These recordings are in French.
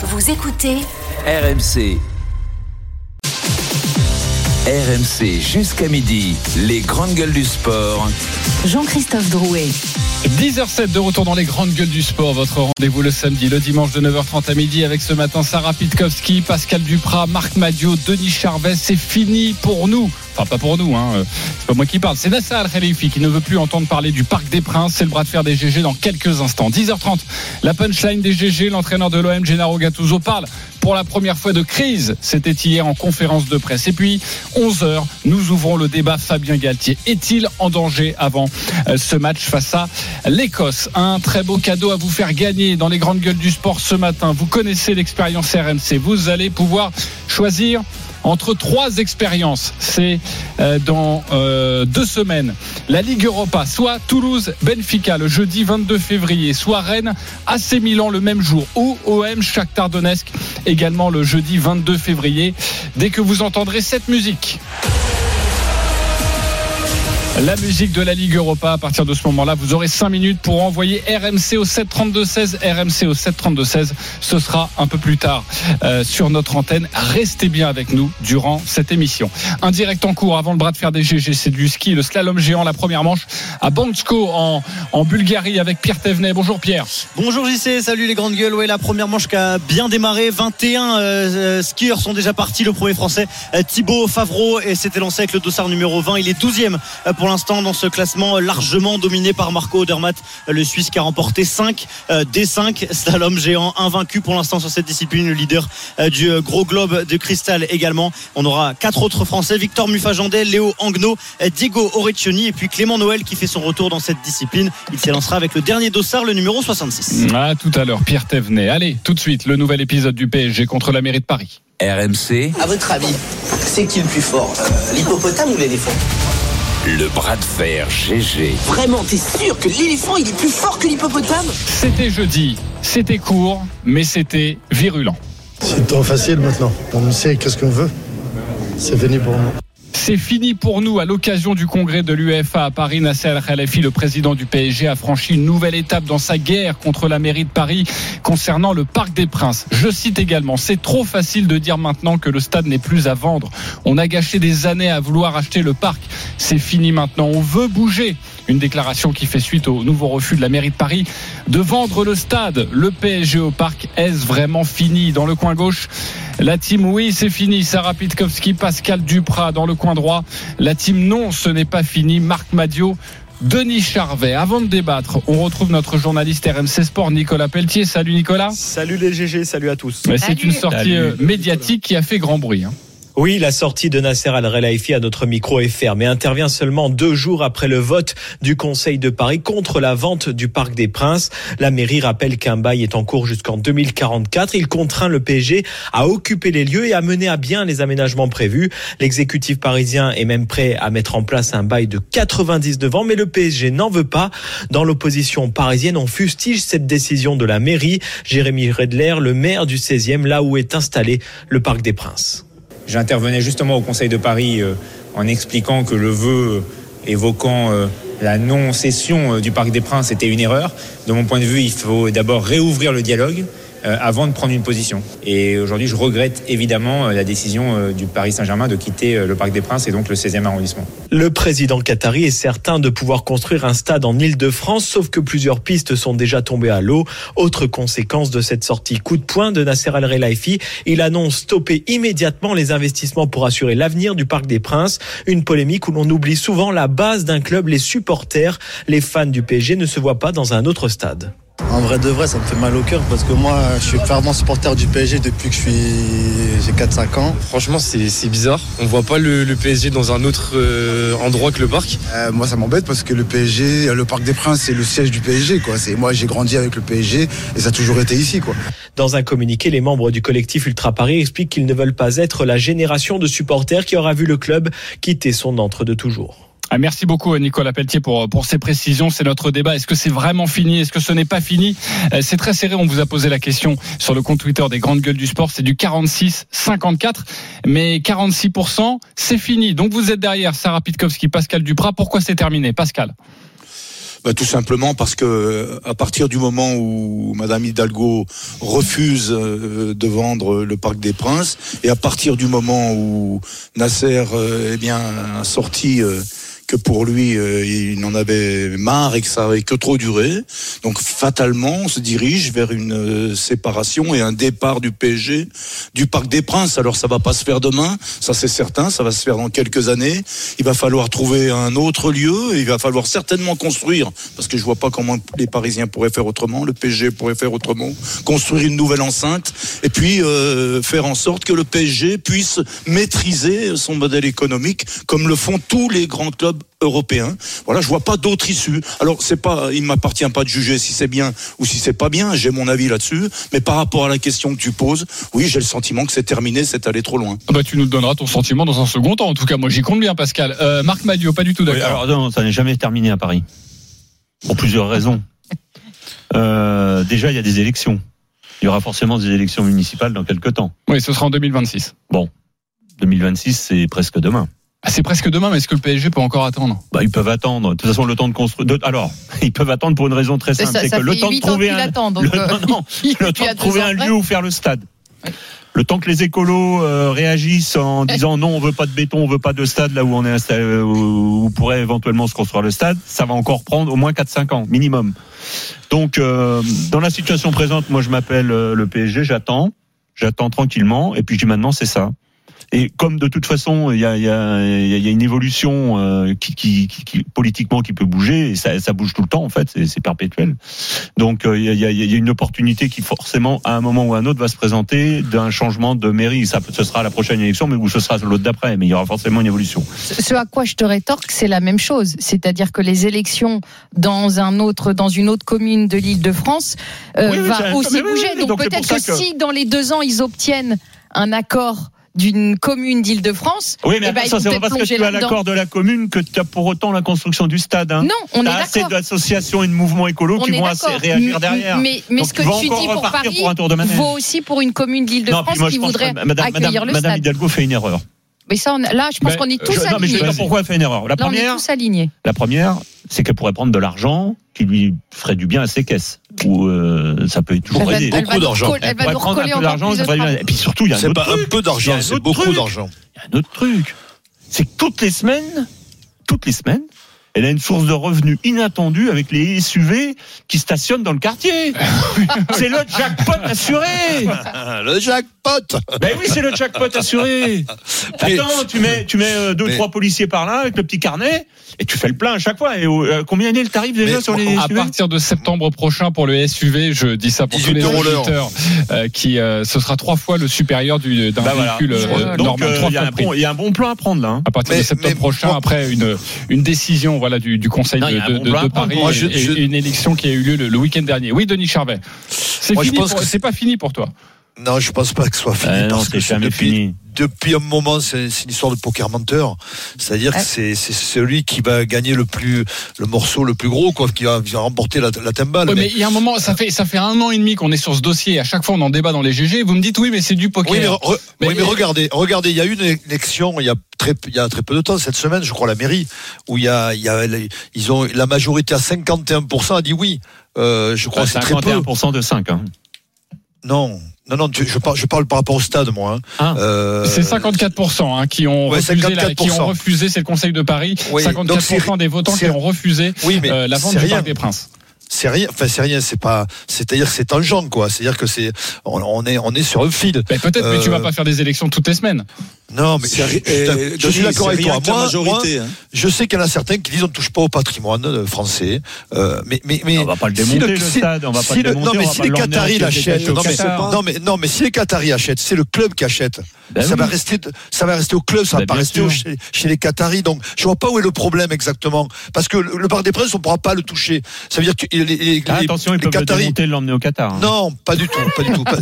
Vous écoutez RMC. RMC jusqu'à midi, les grandes gueules du sport. Jean-Christophe Drouet. 10h07 de retour dans les grandes gueules du sport. Votre rendez-vous le samedi, le dimanche de 9h30 à midi avec ce matin Sarah Pitkowski, Pascal Duprat, Marc Madio, Denis Charvet. C'est fini pour nous. Enfin, pas pour nous, hein. c'est pas moi qui parle. C'est Nasser Al-Khalifi qui ne veut plus entendre parler du Parc des Princes. C'est le bras de fer des GG dans quelques instants. 10h30, la punchline des GG, l'entraîneur de l'OM, Gennaro Gattuso, parle pour la première fois de crise. C'était hier en conférence de presse. Et puis, 11h, nous ouvrons le débat Fabien Galtier. Est-il en danger avant euh, ce match face à l'Écosse Un très beau cadeau à vous faire gagner dans les grandes gueules du sport ce matin. Vous connaissez l'expérience RMC. Vous allez pouvoir choisir entre trois expériences. C'est euh, dans euh, deux semaines. La Ligue Europa, soit Toulouse, Benfica le jeudi 22 février, soit Rennes, AC Milan le même jour, ou OM Shakhtar également le jeudi 22 février. Dès que vous entendrez cette musique. La musique de la Ligue Europa. À partir de ce moment-là, vous aurez 5 minutes pour envoyer RMC au 732-16. RMC au 732-16. Ce sera un peu plus tard euh, sur notre antenne. Restez bien avec nous durant cette émission. Un direct en cours avant le bras de fer des GG. C'est du ski, le slalom géant, la première manche à Bansko en, Bulgarie avec Pierre Thévenet. Bonjour Pierre. Bonjour JC, salut les grandes gueules. Ouais, la première manche qui a bien démarré. 21 euh, skieurs sont déjà partis. Le premier français, euh, Thibaut Favreau, et s'était lancé avec le dossard numéro 20. Il est 12e euh, pour l'instant dans ce classement largement dominé par Marco Odermatt, le Suisse qui a remporté 5 euh, des 5 slalom géant invaincu pour l'instant sur cette discipline, le leader euh, du euh, gros globe de cristal également. On aura quatre autres Français, Victor Mufajandet, Léo Angno, Diego Orecchioni et puis Clément Noël qui fait son retour dans cette discipline. Il s'élancera avec le dernier dossard, le numéro 66. À tout à l'heure, Pierre Thévenet. Allez, tout de suite, le nouvel épisode du PSG contre la mairie de Paris. RMC, À votre avis, c'est qui le plus fort Euh, L'hippopotame ou l'éléphant? Le bras de fer GG. Vraiment, t'es sûr que l'éléphant il est plus fort que l'hippopotame? C'était jeudi, c'était court, mais c'était virulent. C'est trop facile maintenant. On sait qu'est-ce qu'on veut. C'est fini pour nous. C'est fini pour nous à l'occasion du congrès de l'UEFA à Paris. Nasser Al-Khelafi, le président du PSG, a franchi une nouvelle étape dans sa guerre contre la mairie de Paris concernant le Parc des Princes. Je cite également, c'est trop facile de dire maintenant que le stade n'est plus à vendre. On a gâché des années à vouloir acheter le parc. C'est fini maintenant. On veut bouger. Une déclaration qui fait suite au nouveau refus de la mairie de Paris de vendre le stade. Le PSG au parc, est-ce vraiment fini Dans le coin gauche, la team oui, c'est fini. Sarah Pitkowski, Pascal Duprat dans le coin droit. La team non, ce n'est pas fini. Marc Madio. Denis Charvet. Avant de débattre, on retrouve notre journaliste RMC Sport, Nicolas Pelletier. Salut Nicolas. Salut les GG, salut à tous. Mais C'est une sortie Salut. euh, médiatique qui a fait grand bruit. hein. Oui, la sortie de Nasser Al-Relaifi à notre micro est ferme et intervient seulement deux jours après le vote du Conseil de Paris contre la vente du Parc des Princes. La mairie rappelle qu'un bail est en cours jusqu'en 2044. Il contraint le PSG à occuper les lieux et à mener à bien les aménagements prévus. L'exécutif parisien est même prêt à mettre en place un bail de 99 ans, mais le PSG n'en veut pas. Dans l'opposition parisienne, on fustige cette décision de la mairie. Jérémy Redler, le maire du 16e, là où est installé le Parc des Princes. J'intervenais justement au Conseil de Paris euh, en expliquant que le vœu évoquant euh, la non-cession euh, du Parc des Princes était une erreur. De mon point de vue, il faut d'abord réouvrir le dialogue euh, avant de prendre une position. Et aujourd'hui, je regrette évidemment euh, la décision euh, du Paris Saint-Germain de quitter euh, le Parc des Princes et donc le 16e arrondissement. Le président qatari est certain de pouvoir construire un stade en Île-de-France, sauf que plusieurs pistes sont déjà tombées à l'eau. Autre conséquence de cette sortie coup de poing de Nasser Al-Relaifi, il annonce stopper immédiatement les investissements pour assurer l'avenir du Parc des Princes. Une polémique où l'on oublie souvent la base d'un club, les supporters. Les fans du PSG ne se voient pas dans un autre stade. En vrai de vrai, ça me fait mal au cœur parce que moi, je suis fervent supporter du PSG depuis que je suis j'ai 4-5 ans. Franchement, c'est c'est bizarre. On voit pas le, le PSG dans un autre euh, endroit que le parc. Euh, moi, ça m'embête parce que le PSG, le Parc des Princes, c'est le siège du PSG. Quoi. C'est moi, j'ai grandi avec le PSG et ça a toujours été ici. Quoi. Dans un communiqué, les membres du collectif Ultra Paris expliquent qu'ils ne veulent pas être la génération de supporters qui aura vu le club quitter son entre de toujours. Ah, merci beaucoup Nicolas Pelletier pour, pour ces précisions. C'est notre débat. Est-ce que c'est vraiment fini? Est-ce que ce n'est pas fini? Euh, C'est très serré. On vous a posé la question sur le compte Twitter des grandes gueules du sport. C'est du 46-54. Mais 46%, c'est fini. Donc vous êtes derrière Sarah Pitkowski, Pascal Duprat. Pourquoi c'est terminé? Pascal Bah, tout simplement parce que à partir du moment où Madame Hidalgo refuse euh, de vendre le Parc des Princes et à partir du moment où Nasser euh, eh bien a sorti que pour lui euh, il en avait marre et que ça avait que trop duré. Donc fatalement, on se dirige vers une euh, séparation et un départ du PSG du Parc des Princes. Alors ça va pas se faire demain, ça c'est certain, ça va se faire dans quelques années. Il va falloir trouver un autre lieu, et il va falloir certainement construire parce que je vois pas comment les Parisiens pourraient faire autrement, le PSG pourrait faire autrement, construire une nouvelle enceinte et puis euh, faire en sorte que le PSG puisse maîtriser son modèle économique comme le font tous les grands clubs européens. Voilà, je vois pas d'autre issue. Alors c'est pas, il m'appartient pas de juger si c'est bien ou si c'est pas bien. J'ai mon avis là-dessus, mais par rapport à la question que tu poses, oui, j'ai le sentiment que c'est terminé, c'est allé trop loin. Ah bah, tu nous donneras ton sentiment dans un second temps. En tout cas, moi j'y compte bien, Pascal. Euh, Marc Madio, pas du tout Oui, d'accord. alors non, ça n'est jamais terminé à Paris. Pour plusieurs raisons. Euh, déjà, il y a des élections. Il y aura forcément des élections municipales dans quelques temps. Oui, ce sera en 2026. Bon, 2026, c'est presque demain. Ah, c'est presque demain, mais est-ce que le PSG peut encore attendre? Bah, ils peuvent attendre. De toute façon, le temps de construire. de- Alors, ils peuvent attendre pour une raison très simple, c'est ça que le temps de trouver un, attend, donc, le, euh, non, non, il le y temps a de deux trouver ans un après. lieu où faire le stade. Le temps que les écolos euh, réagissent en disant non, on veut pas de béton, on veut pas de stade là où on est installé, euh, où, où pourrait éventuellement se construire le stade, ça va encore prendre au moins 4-5 ans minimum. Donc, euh, dans la situation présente, moi je m'appelle euh, le PSG, j'attends, j'attends tranquillement, et puis je dis maintenant c'est ça. Et comme de toute façon, il y a, y a, y a une évolution euh, qui, qui, qui, qui- politiquement qui peut bouger, et ça, ça bouge tout le temps en fait, c'est perpétuel. Donc euh, il y, a, il y a- y a une opportunité qui forcément, à un moment ou à un autre, va se présenter d'un changement de mairie. Ça, ce sera la prochaine élection, mais ou ce sera l'autre d'après, mais il y aura forcément une évolution. Ce à quoi je te rétorque, c'est la même chose. C'est-à-dire que les élections dans un autre, dans une autre commune de l'Île-de-France euh, Oui, oui, va aussi bouger. oui, donc peut-être que- si dans les deux ans ils obtiennent un accord d'une commune d'Île-de-France, Oui, mais eh ben, ça, c'est parce que tu as l'accord de la commune que tu as pour autant la construction du stade. Hein. Non, on est T'as assez d'associations et de mouvements écolos On qui est vont assez réagir derrière. Mais, mais Donc, ce que tu dis pour Paris pour un tour de manège. vaut aussi pour une commune d'Île-de-France qui voudrait Madame, accueillir Madame, le Madame stade. Hidalgo fait une erreur. Mais ça, on- là, je pense Ben, qu'on est tous Je- non, mais je vais alignés. dire pourquoi elle fait une erreur. La Là, on est première, tous alignés. la première, c'est qu'elle pourrait prendre de l'argent qui lui ferait du bien à ses caisses. Ou euh, ça peut toujours aider. elle va nous recoller- elle va nous prendre un peu d'argent. Et puis surtout, il y a un C'est autre pas un peu d'argent, c'est beaucoup d'argent. Il y a un autre truc. C'est que toutes les semaines, toutes les semaines, elle a une source de revenus inattendue avec les SUV qui stationnent dans le quartier. c'est le jackpot assuré. Le jackpot Ben oui, c'est le jackpot assuré. Attends, tu mets, tu mets euh, deux, Mais- trois policiers par là avec le petit carnet et tu fais le plein à chaque fois. Et euh, combien est le tarif déjà Mais sur les À SUV partir de septembre prochain pour le SUV, je dis ça pour tous 18 les auditeurs, euh, qui euh, ce sera trois fois le supérieur du- d'un Bah voilà. véhicule euh, Donc normal. euh, trois il y, a un bon- il y a un bon plan à prendre là. hein. à partir Mais- de septembre mais prochain, après une, une décision voilà, du, du Conseil Non, de, bon. Paris Moi, et, je- et je- une élection qui a eu lieu le, le week-end dernier. Oui, Denis Charvet. C'est pas fini pour toi. Non, je pense pas que ce soit fini. Euh, non, parce que jamais depuis, fini. depuis un moment, c'est une histoire de poker menteur. C'est-à-dire Ouais. que c'est c'est celui qui va gagner le plus le morceau le plus gros, quoi, qui va, qui va remporter la, la timbale. Oui, Mais- mais il y a un moment, ça fait, ça fait un an et demi qu'on est sur ce dossier. À chaque fois, on en débat dans les GG. Vous me dites oui, mais c'est du poker. Oui, mais, re- Mais- oui, mais regardez, regardez, il y a eu une élection il y a très, il y a très peu de temps, cette semaine, je crois, à la mairie, où il y a, il y a, ils ont, la majorité à 51% a dit oui. Euh, je crois que c'est très peu. 51% de 5. Hein. Non, non, non, tu- je parle, je parle par rapport au stade, moi. hein. Ah. Euh, C'est 54% hein, qui ont Ouais, refusé, la- 54%. qui ont refusé, c'est le Conseil de Paris, Oui, 54% donc des votants qui ont refusé Oui, mais euh, la vente du rien. Parc des Princes. C'est rien, enfin c'est rien, c'est pas, c'est-à-dire que c'est tangent quoi. C'est-à-dire que c'est, on, on est, on est sur un fil. Ben, Peut-être, mais tu Euh, vas pas faire des élections toutes les semaines. Non, mais je, C'est- je- je- je suis d'accord avec toi. Moi, majorité, moi, hein. je sais qu'il y en a certains qui disent on ne touche pas au patrimoine euh, français. Euh, mais, mais, mais On va pas le si démonter, le si- stade, on va pas si le le- démonter, Non, mais va si pas les Qataris l'achètent, non, mais, non, mais, non, mais si les Qataris achètent, c'est le club qui achète. Ben ça oui. va rester, ça va rester au club, ça va Ben pas bien rester au- chez, chez les Qataris. Donc, je vois pas où est le problème exactement. Parce que le, le Parc des Princes, on pourra pas le toucher. Ça veut dire que les, les, les- Ah, attention, ils les peuvent Qataris, l'emmener au Qatar. hein. non, pas du tout, pas du tout. pas-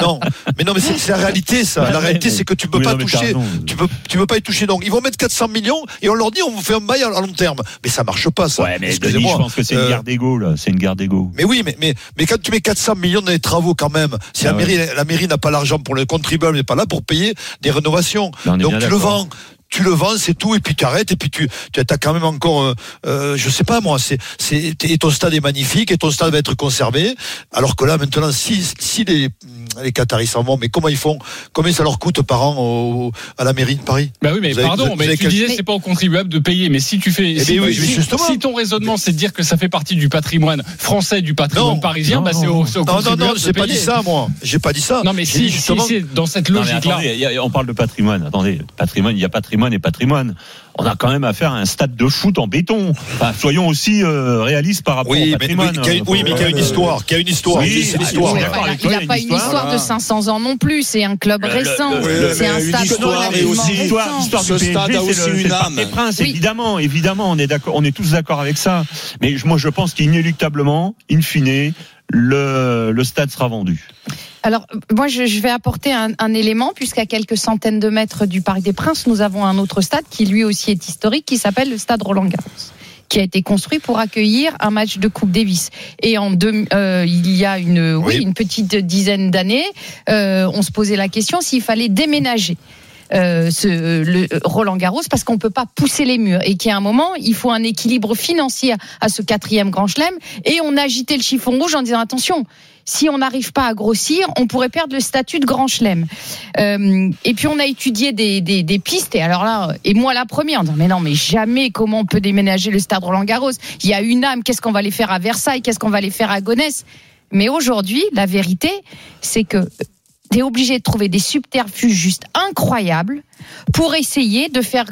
non, mais non, mais c'est la réalité, ça. Bah la réalité, c'est que tu peux oui, pas non, Tu peux, tu peux pas y toucher. Donc, ils vont mettre 400 millions et on leur dit, on vous fait un bail à long terme. Mais ça marche pas, ça. Ouais, mais Denis, Excusez-moi. je pense que c'est une Euh, guerre d'ego, là. C'est une guerre d'ego. mais oui, mais, mais, mais quand tu mets 400 millions dans les travaux quand même, si Ah la ouais. mairie, la mairie n'a pas l'argent pour le contribuable, n'est pas là pour payer des rénovations. Donc tu le vends, tu le vends, c'est tout, et puis tu arrêtes, et puis tu, tu as quand même encore, euh, euh, je sais pas moi, c'est, c'est, et ton stade est magnifique, et ton stade va être conservé. Alors que là, maintenant, si, si les, les Qataris s'en vont, mais comment ils font? Combien ça leur coûte par an au- à la mairie de Paris? Bah oui, mais Vous avez- pardon, vous mais avez tu quel- disais c'est pas au contribuable de payer, mais si tu fais, Eh si, bien oui, si- si ton raisonnement c'est de dire que ça fait partie du patrimoine français, du patrimoine Non. parisien, Non, bah c'est au, au Non, non, non, j'ai pas dit ça, moi. J'ai pas dit ça. Non, mais si, si justement- c'est dans cette Non, mais logique-là. on parle de patrimoine. Attendez, patrimoine, il y a patrimoine et patrimoine. On a quand même affaire à un stade de foot en béton. Enfin, soyons aussi euh, réalistes par rapport Oui, au mais, patrimoine. oui, qui a- oui, mais qui a une histoire, qui a une histoire. Oui, c'est l'histoire. il n'a pas une histoire de 500 ans non plus. C'est un club Le- récent. C'est un stade histoire et aussi du PSG, stade a c'est aussi le- une âme. des Princes, Oui. évidemment, évidemment, on est d'accord, on est tous d'accord avec ça. Mais je- moi, je pense qu'inéluctablement, in fine, le, le stade sera vendu. Alors, moi, je, je vais apporter un, un élément, puisqu'à quelques centaines de mètres du Parc des Princes, nous avons un autre stade qui lui aussi est historique, qui s'appelle le stade Roland-Garros qui a été construit pour accueillir un match de Coupe Davis. Et en deux, euh, il y a une, oui, Oui. une petite dizaine d'années, euh, on se posait la question s'il fallait déménager. euh, ce, le Roland Garros parce qu'on peut pas pousser les murs et a un moment il faut un équilibre financier à ce quatrième Grand Chelem et on a agité le chiffon rouge en disant attention si on n'arrive pas à grossir, on pourrait perdre le statut de grand chelem. Euh, et puis on a étudié des, des, des pistes. Et alors là, et moi la première, en disant mais non, mais jamais comment on peut déménager le stade Roland Garros? Il y a une âme. Qu'est-ce qu'on va les faire à Versailles? Qu'est-ce qu'on va les faire à Gonesse? Mais aujourd'hui, la vérité, c'est que tu es obligé de trouver des subterfuges juste incroyables pour essayer de faire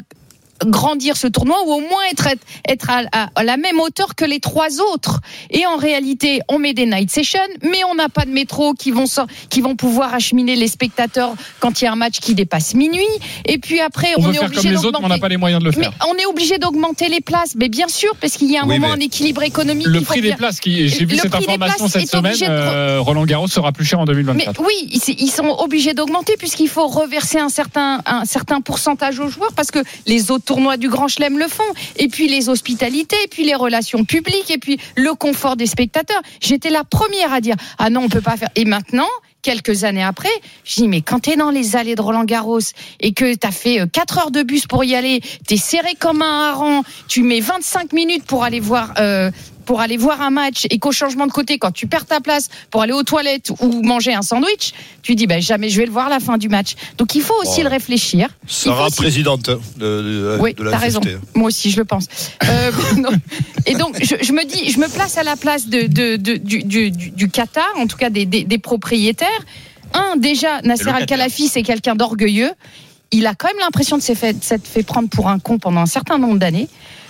grandir ce tournoi ou au moins être, être à, à- à la même hauteur que les trois autres. Et en réalité, on met des night sessions, mais on n'a pas de métro qui vont, qui vont pouvoir acheminer les spectateurs quand il y a un match qui dépasse minuit. Et puis après, On on, veut est faire obligé comme les autres, mais on n'a d'augmenter- pas les moyens de le mais faire. on est obligé d'augmenter les places, mais bien sûr, parce qu'il y a un Oui, moment mais- un équilibre économique. Le prix des bien- places, qui, j'ai vu Le cette information cette semaine, de- euh, Roland Garros sera plus cher en mais 2024. oui, ils ils sont obligés d'augmenter puisqu'il faut reverser un certain, un certain pourcentage aux joueurs parce que les autres tournois du Grand Chelem le font. Et puis les hospitalités, et puis les relations publiques, et puis le confort des spectateurs. J'étais la première à dire ah non, on peut pas faire. Et maintenant. Quelques années après, je dis mais quand t'es dans les allées de Roland Garros et que t'as fait 4 heures de bus pour y aller, t'es serré comme un hareng, tu mets 25 minutes pour aller voir euh, pour aller voir un match et qu'au changement de côté, quand tu perds ta place pour aller aux toilettes ou manger un sandwich, tu dis ben jamais je vais le voir à la fin du match. Donc il faut aussi Oh. le réfléchir. Sarah, aussi- présidente de, de- oui, de la t'as raison. Moi aussi, je le pense. Euh, non. et donc, je, je me dis, je me place à la place de, de- de- du, du- du- du Qatar, en tout cas des, des- des propriétaires. Un, déjà, Nasser Al-Khalafi, c'est quelqu'un d'orgueilleux. Il a quand même l'impression de s'être fait, de s'être fait prendre pour un con pendant un certain nombre d'années.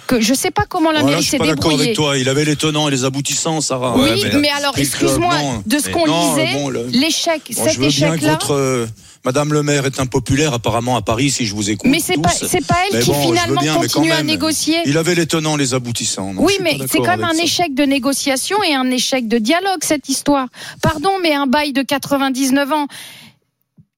Que je sais pas comment la mairie je suis s'est pas d'accord débrouillée. avec toi. Il avait les tenants et les aboutissants, Sarah. Oui, Ouais, mais, mais- alors, excuse-moi, de ce qu'on lisait, bon, l'échec, Bon, cet je veux bien que échec-là. votre euh, Madame le maire est impopulaire apparemment à Paris si je vous écoute. Mais c'est pas, pas elle Mais qui bon, finalement bien, continue à négocier. Il avait les tenants, les aboutissants. Non, Oui, mais c'est quand même un ça. échec de négociation et un échec de dialogue, cette histoire. Pardon, mais un bail de 99 ans.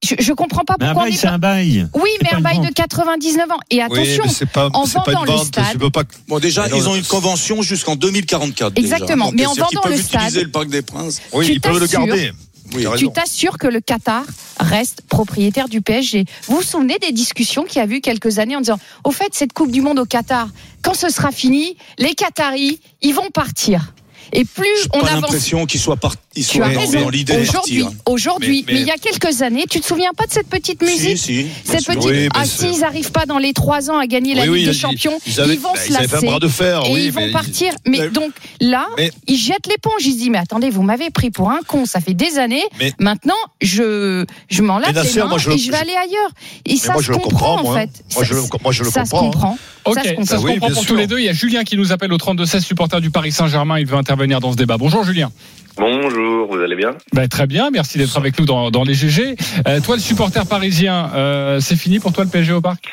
Je, je comprends pas Mais un pourquoi on bail, est c'est pas. un bail. Oui, mais un bail de vente. 99 ans. Et attention, oui, mais c'est pas, en vendant le stade- Tu peux pas. Bon, déjà, Mais non, ils ont une convention jusqu'en 2044. déjà. Exactement, Donc, mais en vendant peuvent le stade- utiliser le Parc des Princes. Oui, Tu ils peuvent le garder. Oui. Tu t'assures que le Qatar reste propriétaire du PSG. Vous vous souvenez des discussions qu'il y a eu quelques années en disant, au fait, cette Coupe du Monde au Qatar, quand ce sera fini, les Qataris, ils vont partir. Et plus on pas avance l'impression qu'ils soient, par... ils Tu soient dans, l'idée de Aujourd'hui, partir. aujourd'hui, Mais- mais, mais- il y a quelques années, tu te souviens pas de cette petite Si, musique si, bien Cette sûr. petite. Oui, ah, c'est- s'ils n'arrivent pas dans les trois ans à gagner la Oui, oui, Ligue des ils- Champions, ils avaient- vont bah, se ils avaient fait un lasser. bras de fer, et oui, ils vont mais- partir. Mais, Mais- donc là, Mais- ils jettent l'éponge. Ils se disent mais attendez, vous m'avez pris pour un con. Ça fait des années. Mais- Maintenant, je je m'en lave les mains moi, je et je vais aller ailleurs. Et ça se comprend comprends, en moi. fait. Moi, je le- comprends, hein. Ça se comprend. pour tous les deux. Il y a Julien qui nous appelle au 32-16, supporter du Paris Saint-Germain. Il veut intervenir dans ce débat. Bonjour Julien. Bonjour, vous allez bien? Ben, très bien, merci d'être avec nous dans, dans les GG. Euh, toi, le supporter parisien, euh, c'est fini pour toi le PSG au parc?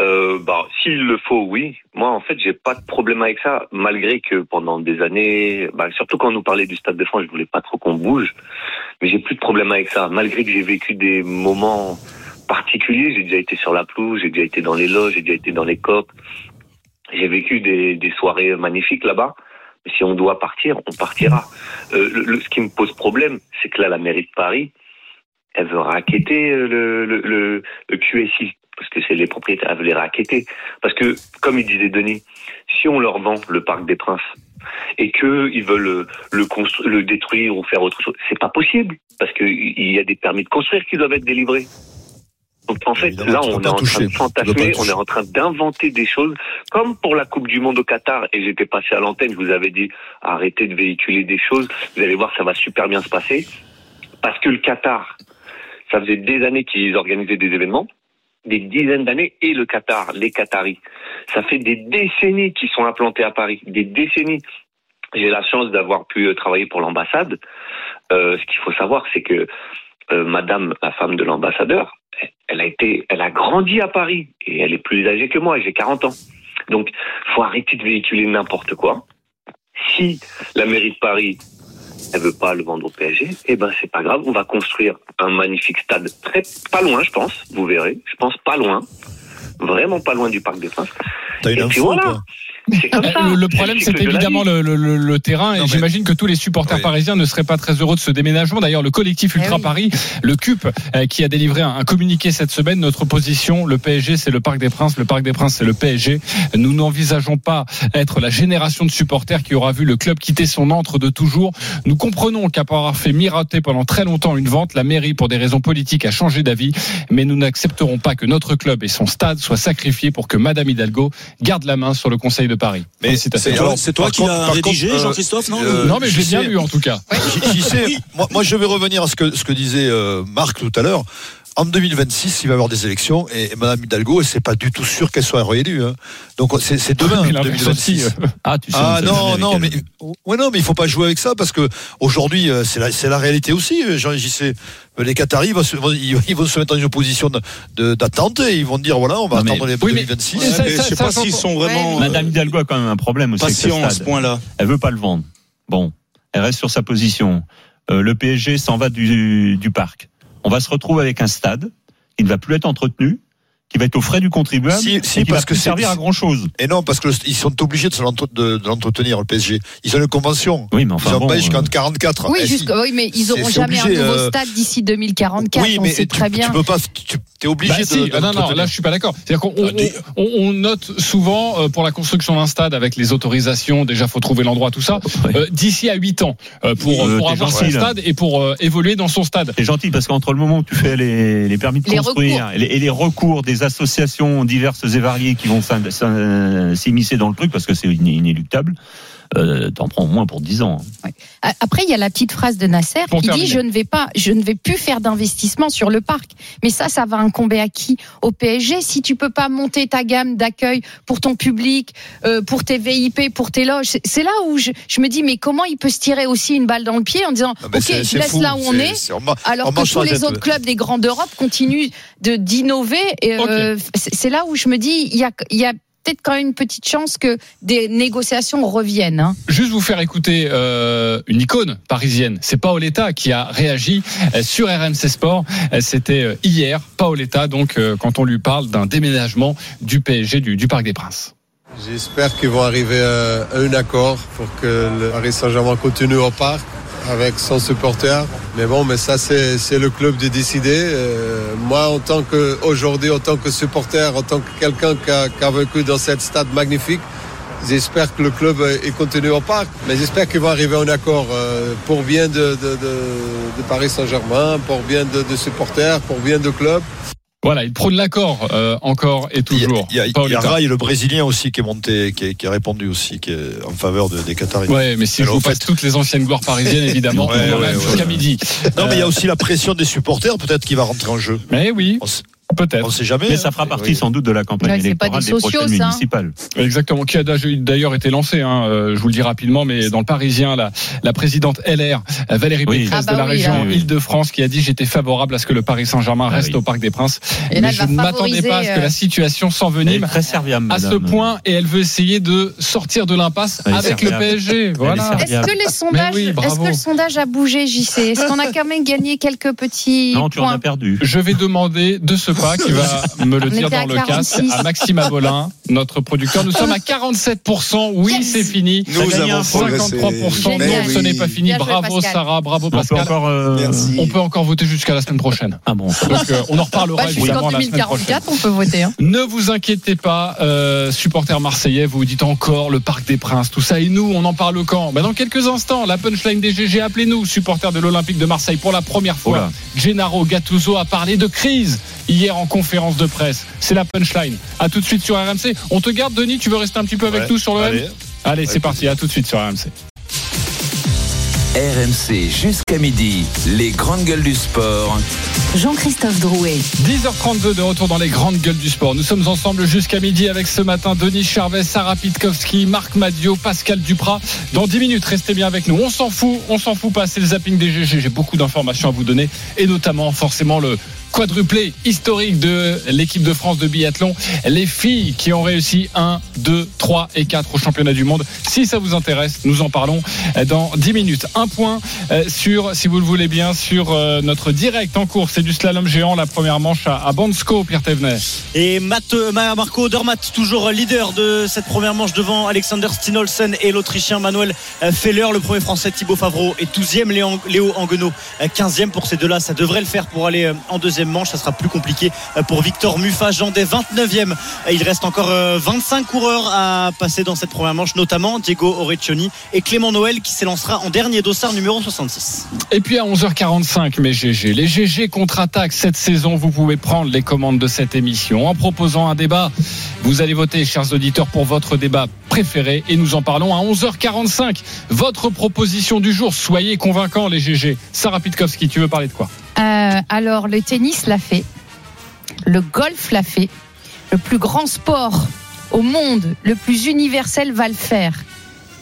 Euh, bah, S'il le faut, oui. Moi, en fait, j'ai pas de problème avec ça, malgré que pendant des années, bah, surtout quand on nous parlait du Stade de France, je voulais pas trop qu'on bouge, mais j'ai plus de problème avec ça, malgré que j'ai vécu des moments particuliers. J'ai déjà été sur la pelouse, j'ai déjà été dans les loges, j'ai déjà été dans les copes. J'ai vécu des, des soirées magnifiques là-bas. Si on doit partir, on partira. Euh, ce qui me pose problème, c'est que là, la mairie de Paris, elle veut raqueter euh, le, le, le, QSI. parce que c'est les propriétaires à les raqueter. Parce que, comme il disait Denis, si on leur vend le Parc des Princes et qu'ils veulent le, le, le détruire ou faire autre chose, c'est pas possible parce qu'il y a des permis de construire qui doivent être délivrés. Donc en fait, Évidemment, là, on est en toucher. train de fantasmer, on est en train d'inventer des choses, comme pour la Coupe du Monde au Qatar. Et j'étais passé à l'antenne, je vous avais dit, arrêtez de véhiculer des choses. Vous allez voir, ça va super bien se passer. Parce que le Qatar, ça faisait des années qu'ils organisaient des événements, des dizaines d'années, et le Qatar, les Qataris. Ça fait des décennies qu'ils sont implantés à Paris, des décennies. J'ai la chance d'avoir pu euh, travailler pour l'ambassade. Euh, ce qu'il faut savoir, c'est que euh, Madame, la femme de l'ambassadeur, elle a été, elle a grandi à Paris et elle est plus âgée que moi. J'ai 40 ans. Donc, faut arrêter de véhiculer n'importe quoi. Si la mairie de Paris elle veut pas le vendre au PSG, eh ben c'est pas grave, on va construire un magnifique stade très pas loin, je pense, vous verrez, je pense pas loin, vraiment pas loin du Parc des Princes. T'as une Et puis info, voilà. Toi C'est comme ça. Le, le problème, c'est évidemment le, le- le- le terrain. Non, et mais- j'imagine que tous les supporters Oui. parisiens ne seraient pas très heureux de ce déménagement. D'ailleurs, le collectif Ultra Eh oui. Paris, le CUP, euh, qui a délivré un, un communiqué cette semaine, notre position, le PSG, c'est le Parc des Princes, le Parc des Princes, c'est le PSG. Nous n'envisageons pas être la génération de supporters qui aura vu le club quitter son antre de toujours. Nous comprenons qu'après avoir fait miroiter pendant très longtemps une vente, la mairie, pour des raisons politiques, a changé d'avis. Mais nous n'accepterons pas que notre club et son stade soient sacrifiés pour que Madame Hidalgo garde la main sur le Conseil de Paris. Mais de citation. C'est toi, c'est toi par qui l'as rédigé, euh, Jean-Christophe, non euh, non, mais je l'ai bien lu en tout cas. Moi, moi, je vais revenir à ce que, ce que disait euh, Marc tout à l'heure. En 2026, il va y avoir des élections et, et Madame Hidalgo, c'est pas du tout sûr qu'elle soit réélue. hein. Donc c'est c'est demain, Mais l'inverse 2026. aussi, euh. Ah, tu sais, Ah non non mais ouais non mais il faut pas jouer avec ça parce que aujourd'hui euh, c'est la c'est la réalité aussi euh, JC les Qataris vont se- vont- ils ils vont se mettre dans une position de- de- d'attente et ils vont dire voilà on va Non, mais- attendre les Oui, mais- 2026 Mais ça- Mais ça- je sais ça, pas s'ils sont vraiment euh, Madame Hidalgo a quand même un problème aussi. à ce point-là. Elle veut pas le vendre. Bon, elle reste sur sa position. Euh, le PSG s'en va du, du parc. On va se retrouver avec un stade qui ne va plus être entretenu, qui va être aux frais du contribuable, Si- si, et qui parce va que plus c'est- servir à grand chose. et non parce que le- ils sont obligés de l'entretenir le PSG ils ont une convention Oui, mais ils enfin ont bon. pas jusqu'en euh, 44 Oui, Eh, oui, mais ils C'est- auront c'est jamais obligé, un nouveau euh, stade d'ici 2044. oui on mais sait tu, très tu bien. peux pas tu es obligé Bah de, si, de ah non, non, là je suis pas d'accord. C'est-à-dire qu'on on, Ah, on- on note souvent euh, pour la construction d'un stade avec les autorisations, déjà faut trouver l'endroit, tout ça, euh, d'ici à 8 ans euh, pour, Euh, pour avoir gentil, son là. stade et pour euh, évoluer dans son stade. C'est gentil parce qu'entre le moment où tu fais les, les permis de Les construire recours. et les, et les recours des associations diverses et variées qui vont s'immiscer dans le truc parce que c'est iné- inéluctable, euh, t'en prends au moins pour 10 ans. hein. Après, il y a la petite phrase de Nasser Pour qui terminer. dit je ne vais pas, je ne vais plus faire d'investissement sur le parc. Mais ça, ça va incomber à qui? Au PSG. Si tu peux pas monter ta gamme d'accueil pour ton public, euh, pour tes VIP, pour tes loges, c'est- là où je, je me dis mais comment il peut se tirer aussi une balle dans le pied en disant Ah ben, ok, je laisse fou. là où on est. Alors on que tous les autres clubs des grands d'Europe continuent de d'innover. et, euh, c'est c'est là où je me dis il y a, il y a peut-être quand même une petite chance que des négociations reviennent. hein. Juste vous faire écouter euh, une icône parisienne. C'est Paoletta qui a réagi euh, sur RMC Sport. Euh, C'était hier, Paoletta, donc euh, quand on lui parle d'un déménagement du PSG du, du Parc des Princes. J'espère qu'ils vont arriver à à un accord pour que le Paris Saint-Germain continue au parc avec son supporter. Mais bon, mais ça c'est le club de décider. Euh, moi, en tant que aujourd'hui, en tant que supporter, en tant que quelqu'un qui a, a vécu dans cette stade magnifique, j'espère que le club euh, il continue au parc. Mais j'espère qu'ils vont arriver à un accord euh, pour bien de, de, de, de Paris Saint-Germain, pour bien de, de supporters, pour bien de club. Voilà, il prône l'accord euh, encore et toujours. il y a, il y a Paoletta. Rai, le Brésilien aussi, qui est monté, qui, est- qui a répondu aussi, qui est en faveur de- des Qataris. Ouais, mais si je vous fait- passe toutes les anciennes gloires parisiennes, évidemment, Ouais, ouais, jusqu'à midi. Non, mais il y a Euh, aussi la pression des supporters, peut-être, qui va rentrer en jeu. Mais oui, peut-être. on sait jamais. Mais hein. ça fera partie Oui. sans doute de la campagne Ouais, c'est pas électorale des prochaines ça. municipales. Exactement, qui a d'ailleurs été lancé, hein, euh, je vous le dis rapidement, mais dans le Parisien, la, la présidente LR, euh, Valérie Oui. Pécresse Ah bah de la oui, région là. Île-de-France, qui a dit j'étais favorable à ce que le Paris Saint-Germain Ah reste oui. au Parc des Princes. Et là, mais elle je ne m'attendais pas à ce que favoriser, la euh, situation Elle est s'envenime très serviable, à ce point et elle veut essayer de sortir de l'impasse est avec le. PSG. Voilà. Est-ce que les sondages, oui, est-ce bravo. que le sondage a bougé, JC Est-ce qu'on a quand même gagné quelques petits Non, tu en points as perdu. Je vais demander deux secondes pas qui va me le dire dans le casque 46. à Maxime Abolin, notre producteur. Nous sommes à 47%. Oui, Yes. c'est fini. Nous avons un progressé. 53%. Génial. Non, ce n'est pas fini. Bien Bravo. Sarah, bravo On peut Pascal. encore. euh. On peut encore voter jusqu'à la semaine prochaine. Ah bon. Donc euh, on en reparlera Bah, évidemment la semaine prochaine. 2044, on peut voter. hein. Ne vous inquiétez pas, euh, supporters marseillais, vous vous dites encore le Parc des Princes, tout ça. Et nous, on en parle quand? Bah Dans quelques instants, la punchline des GG, appelez-nous, supporters de l'Olympique de Marseille. Pour la première fois, Oula. Gennaro Gattuso a parlé de crise hier en conférence de presse. C'est la punchline. À tout de suite sur RMC. On te garde, Denis, tu veux rester un petit peu avec Ouais, nous sur le M allez. Allez, c'est parti, à tout de suite sur RMC. RMC jusqu'à midi. Les grandes gueules du sport. Jean-Christophe Drouet. 10h32 de retour dans les grandes gueules du sport. Nous sommes ensemble jusqu'à midi avec ce matin Denis Charvet, Sarah Pitkowski, Marc Madio, Pascal Duprat. Dans 10 minutes, restez bien avec nous. On s'en fout, on s'en fout pas. C'est le zapping des GG. J'ai beaucoup d'informations à vous donner et notamment forcément le quadruplé historique de l'équipe de France de biathlon. Les filles qui ont réussi 1, 2, 3 et 4 au championnat du monde. Si ça vous intéresse, nous en parlons dans 10 minutes. Un point euh, sur, si vous le voulez bien, sur euh, notre direct en cours. C'est du slalom géant, la première manche à, Bansko, Pierre Thévenet. Et Matt, euh, Marco Odermatt, toujours leader de cette première manche devant Alexander Stinolsen et l'Autrichien Manuel Feller. Le premier français Thibaut Favreau est 12e, Léon- Léo Anguenot euh, 15e. Pour ces deux-là, ça devrait le faire pour aller en deuxième manche. Ça sera plus compliqué euh, pour Victor Mufa, Jandet 29e. Euh, Il reste encore euh, 25 coureurs à passer dans cette première manche, notamment Diego Orecchioni et Clément Noël qui s'élancera en dernier dossard numéro 66. Et puis à 11h45, mes GG, les GG contre-attaque cette saison, vous pouvez prendre les commandes de cette émission en proposant un débat. Vous allez voter, chers auditeurs, pour votre débat préféré et nous en parlons à 11h45. Votre proposition du jour, soyez convaincants, les GG. Sarah Pitkowski, tu veux parler de quoi? Euh, alors, le tennis l'a fait. Le golf l'a fait. Le plus grand sport au monde, le plus universel, va le faire.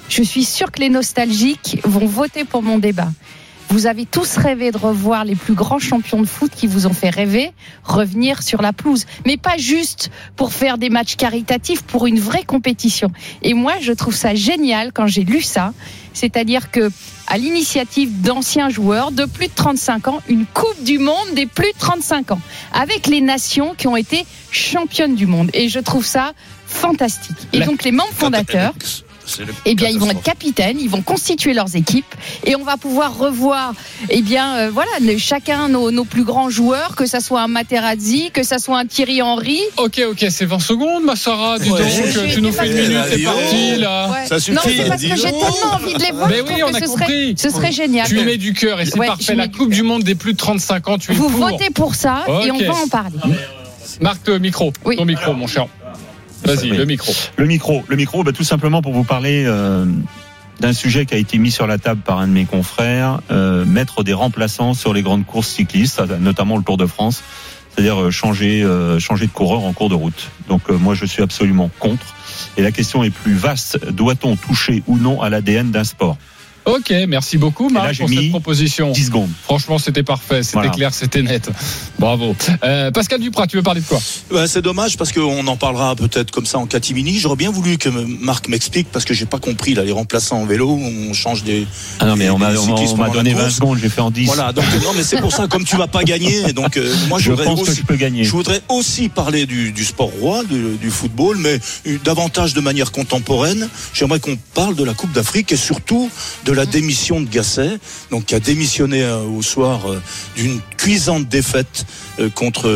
Je suis sûre que les nostalgiques vont voter pour mon débat. Vous avez tous rêvé de revoir les plus grands champions de foot qui vous ont fait rêver revenir sur la pelouse. Mais pas juste pour faire des matchs caritatifs, pour une vraie compétition. Et moi, je trouve ça génial quand j'ai lu ça. C'est-à-dire que, à l'initiative d'anciens joueurs de plus de 35 ans, une Coupe du Monde des plus de 35 ans, avec les nations qui ont été championnes du monde. Et je trouve ça fantastique. Et La- donc, les membres fondateurs, eh bien, ils vont être capitaines, ils vont constituer leurs équipes et on va pouvoir revoir, eh bien, euh, voilà, chacun nos, nos plus grands joueurs, que ça soit un Materazzi, que ça soit un Thierry Henry. Ok, ok, c'est 20 secondes, ma Sarah. Dis Ouais. donc, J'ai tu nous fais une minute, c'est parti, là. Ouais. Ça suffit, non, c'est parce que j'ai tellement envie de les voir. Mais je oui, on a ce compris. serait, ce serait génial. Tu mets du cœur et c'est Ouais, parfait. La Coupe du Monde des plus de 35 ans, tu es Vous pour. votez pour ça et on va en parler. Marc, le micro. Oui. Ton micro, mon cher. Vas-y, le micro. Le micro, le micro, bah, tout simplement pour vous parler euh, d'un sujet qui a été mis sur la table par un de mes confrères, euh, mettre des remplaçants sur les grandes courses cyclistes, notamment le Tour de France, c'est-à-dire euh, changer, euh, changer de coureur en cours de route. Donc euh, moi je suis absolument contre. Et la question est plus vaste doit-on toucher ou non à l'ADN d'un sport? Ok, merci beaucoup, Marc, j'ai pour cette proposition. 10 secondes. Franchement, c'était parfait, c'était Voilà. clair, c'était net. Bravo. Euh, Pascal Duprat, tu veux parler de quoi? Bah, c'est dommage parce qu'on en parlera peut-être comme ça en catimini. J'aurais bien voulu que Marc m'explique parce que j'ai pas compris là les remplaçants en vélo, on change des. Ah non mais des- on m'a donné 20 course. secondes, j'ai fait en 10. Voilà, donc non mais c'est pour ça comme tu vas pas gagner, donc euh, moi je je voudrais pense que aussi je peux gagner. je voudrais aussi parler du, du sport roi, du, du football, mais euh, davantage de manière contemporaine. J'aimerais qu'on parle de la Coupe d'Afrique et surtout de la démission de Gasset, donc qui a démissionné euh, au soir euh, d'une cuisante défaite euh, contre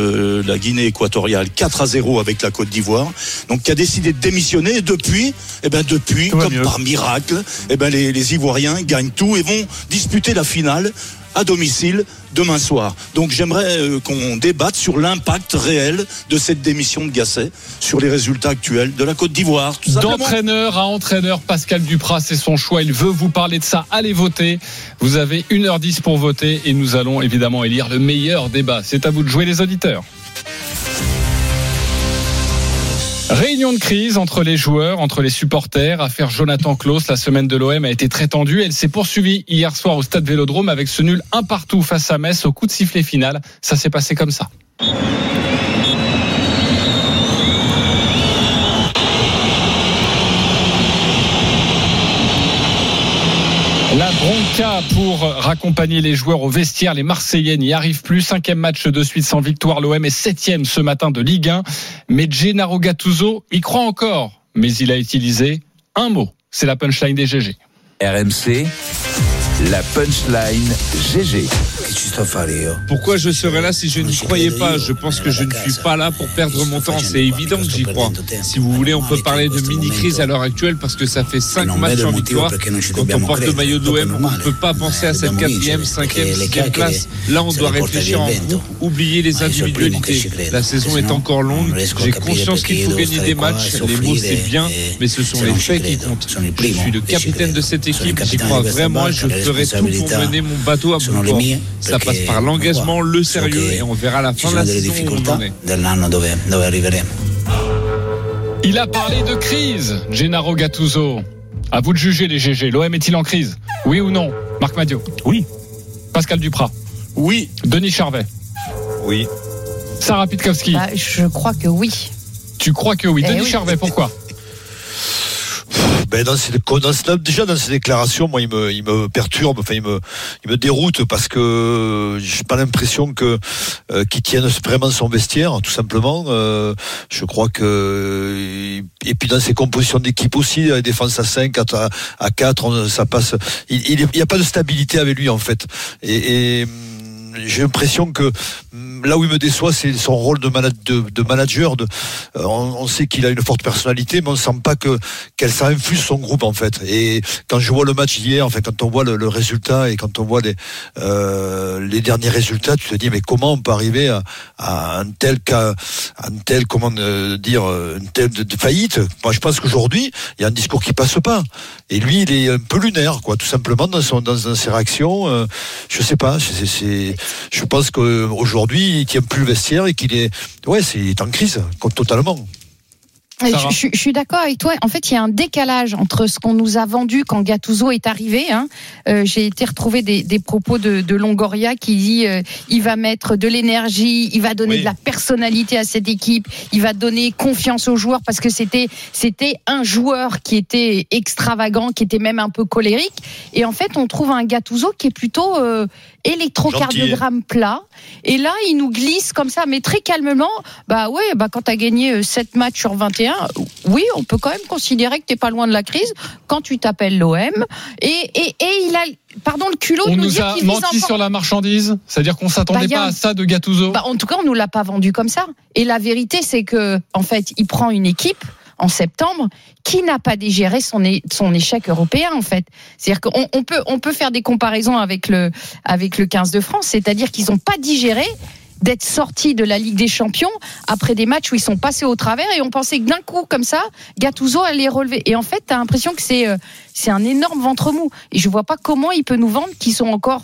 la Guinée équatoriale, 4 à 0 avec la Côte d'Ivoire. Donc qui a décidé de démissionner et depuis, eh ben depuis, comme mieux. par miracle, eh ben les, les Ivoiriens gagnent tout et vont disputer la finale à domicile demain soir. Donc j'aimerais euh, qu'on débatte sur l'impact réel de cette démission de Gasset sur les résultats actuels de la Côte d'Ivoire. D'entraîneur à entraîneur, Pascal Duprat, c'est son choix. Il veut vous parler de ça. Allez voter. Vous avez 1h10 pour voter et nous allons évidemment élire le meilleur débat. C'est à vous de jouer les auditeurs. Réunion de crise entre les joueurs, entre les supporters. Affaire Jonathan Klaus, la semaine de l'OM a été très tendue. Elle s'est poursuivie hier soir au stade Vélodrome avec ce nul un partout face à Metz au coup de sifflet final. Ça s'est passé comme ça. La bronca pour raccompagner les joueurs au vestiaire. Les Marseillais n'y arrivent plus. Cinquième match de suite sans victoire. L'OM est septième ce matin de Ligue 1. Mais Gennaro Gattuso y croit encore. Mais il a utilisé un mot. C'est la punchline des GG. RMC, la punchline GG. Pourquoi je serais là si je n'y croyais pas? Je pense que je ne suis pas là pour perdre mon temps. C'est évident que j'y crois. Si vous voulez, on peut parler de mini-crise à l'heure actuelle parce que ça fait 5 matchs en victoire. Quand on porte le maillot de l'OM, on ne peut pas penser à cette quatrième, cinquième, sixième place. Là, on doit réfléchir en groupe, oublier les individualités. La saison est encore longue. J'ai conscience qu'il faut gagner des matchs. Les mots, c'est bien, mais ce sont les faits qui comptent. Je suis le capitaine de cette équipe. J'y crois vraiment et je ferai tout pour mener mon bateau à bon port. Ça passe par l'engagement, le sérieux et on verra à la fin de la saison. Il a parlé de crise, Gennaro Gattuso. À vous de juger les GG. L'OM est-il en crise? Oui ou non? Marc Madio Oui. Pascal Duprat Oui. Denis Charvet Oui. Sarah Pitkowski Bah, je crois que oui. Tu crois que oui Eh Denis oui. Charvet, pourquoi? Ben, déjà dans ces déclarations, moi, il me, il me perturbe, enfin, il me, il me déroute parce que j'ai pas l'impression que euh, qu'il tienne vraiment son vestiaire, tout simplement. Euh, je crois que et puis dans ses compositions d'équipe aussi, défense à 5, à, à 4, on- ça passe. Il, il, est- il y a pas de stabilité avec lui en fait. J'ai l'impression que hum, là où il me déçoit, c'est son rôle de, mana- de, de manager. Euh, on, sait qu'il a une forte personnalité, mais on sent pas que qu'elle ça infuse son groupe en fait. Et quand je vois le match hier, enfin quand on voit le, résultat et quand on voit les euh, les derniers résultats, tu te dis mais comment on peut arriver à, un tel cas, un tel comment euh, dire, une telle faillite? Moi, je pense qu'aujourd'hui, il y a un discours qui passe pas. Et lui, il est un peu lunaire, quoi, tout simplement dans son dans, ses réactions. Euh, je sais pas. je pense qu'aujourd'hui, il tient plus le vestiaire et qu'il est, ouais, c'est en crise, totalement. Je, je- je suis d'accord avec toi. En fait, il y a un décalage entre ce qu'on nous a vendu quand Gattuso est arrivé. hein. Euh, J'ai été retrouver des, des propos de, de Longoria qui dit euh, il va mettre de l'énergie, il va donner Oui. de la personnalité à cette équipe, il va donner confiance aux joueurs parce que c'était c'était un joueur qui était extravagant, qui était même un peu colérique. Et en fait, on trouve un Gattuso qui est plutôt euh, électrocardiogramme plat. Et là, il nous glisse comme ça, mais très calmement. Bah ouais, bah quand t'as gagné euh, 7 matchs sur 21, oui, on peut quand même considérer que t'es pas loin de la crise quand tu t'appelles l'OM. Et, et, et il a, pardon, le culot On de nous, nous dire a menti sur la marchandise, c'est-à-dire qu'on s'attendait Bah, pas un- à ça de Gattuso. Bah, en tout cas, on nous l'a pas vendu comme ça. Et la vérité, c'est que, en fait, il prend une équipe en septembre qui n'a pas digéré son, son échec européen en fait. C'est-à-dire qu'on on peut on peut faire des comparaisons avec le avec le 15 de France, c'est-à-dire qu'ils n'ont pas digéré d'être sortis de la Ligue des Champions après des matchs où ils sont passés au travers et on pensait que d'un coup comme ça Gattuso allait relever et en fait tu as l'impression que c'est euh, un énorme ventre mou et je vois pas comment il peut nous vendre qu'ils sont encore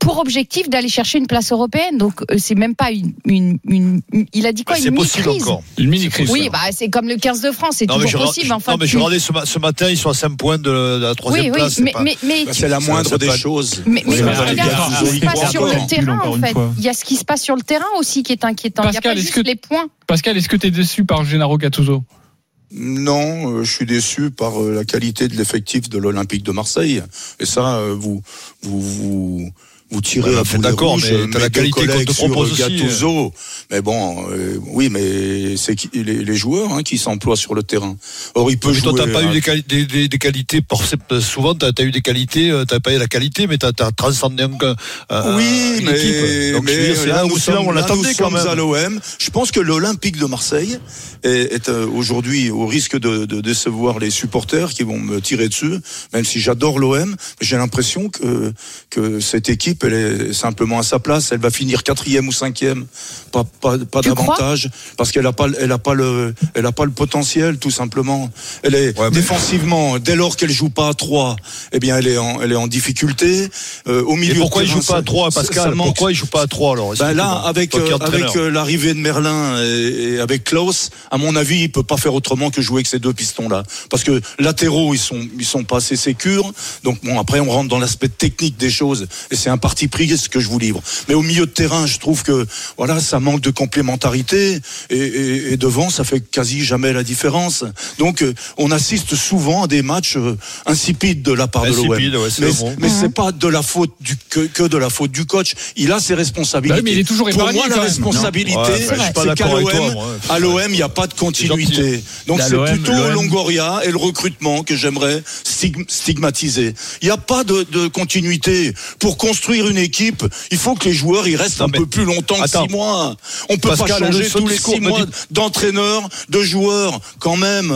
pour objectif d'aller chercher une place européenne. Donc euh, c'est même pas une, une, une- une- il a dit quoi Bah, c'est une possible mini-crise. encore. Une mini-crise. Oui, bah c'est comme le 15 de France, c'est toujours possible. je- Enfin, non, mais tu- je regardais ce, ce matin, ils sont à 5 points de, de la troisième oui, oui, place. mais, mais, mais Bah, tu- c'est la moindre des choses. mais, mais regarde regarde, ce qui se passe sur le terrain en fait. Il y a ce qui se passe sur le terrain aussi qui est inquiétant. Il n'y a Pascal, pas est-ce juste que- les points. Pascal, est-ce que tu es déçu par Gennaro Gattuso? Non, euh, je suis déçu par euh, la qualité de l'effectif de l'Olympique de Marseille. Et ça, euh, vous, vous, vous, vous tirez à boulet d'accord, mais euh, t'as la qualité qu'on te sur propose aussi, Gattuso. Mais bon, euh, oui, mais c'est les, les joueurs hein, qui s'emploient sur le terrain. Or, il peut Mais toi, jouer. t'as pas à- eu des, quali- des, des, des qualités. Souvent, t'as as eu des qualités. euh, T'as pas eu la qualité, mais t'as as transcendé un, Oui, une mais, équipe. Donc, mais dire, c'est là, là, nous c'est là sommes, on l'attendait quand sommes même. à l'OM. Je pense que l'Olympique de Marseille est, est, euh, aujourd'hui au risque de, de décevoir les supporters qui vont me tirer dessus, même si j'adore l'OM. J'ai l'impression que, que cette équipe, elle est simplement à sa place. Elle va finir quatrième ou cinquième, pas, pas, pas davantage, parce qu'elle a pas, elle a pas le, elle a pas le potentiel, tout simplement. Elle est Ouais, mais- défensivement, dès lors qu'elle joue pas à 3 eh bien, elle est en, elle est en difficulté. Euh, au milieu Et pourquoi il joue pas à ça- 3 ça- ça Pascal. Pourquoi il joue pas à 3 alors Ben là, avec euh, avec euh, l'arrivée de Merlin et, et avec Klaus, à mon avis, il peut pas faire autrement que jouer avec ces deux pistons-là, parce que latéraux, ils sont ils sont pas assez sécures. Donc bon, après, on rentre dans l'aspect technique des choses, et c'est un peu parti pris ce que je vous livre? Mais au milieu de terrain, je trouve que voilà, ça manque de complémentarité et, et- et devant, ça fait quasi jamais la différence. Donc, euh, on assiste souvent à des matchs euh, insipides de la part de l'OM. Insipides, ouais, c'est mais mot. mais Mhm. c'est pas de la faute du que, que de la faute du coach. Il a ses responsabilités. Bah oui, mais il est toujours Pour moi, la responsabilité, bah, c'est qu'à l'OM, à l'OM, il n'y a pas de continuité. Donc c'est plutôt. Longoria et le recrutement que j'aimerais stig- stigmatiser. Il n'y a pas de, de continuité. Pour construire une équipe, il faut que les joueurs ils restent un peu plus longtemps que Attends. six mois. On peut Pascal, pas changer tous les discours six me mois dit- d'entraîneur, de joueurs, quand même.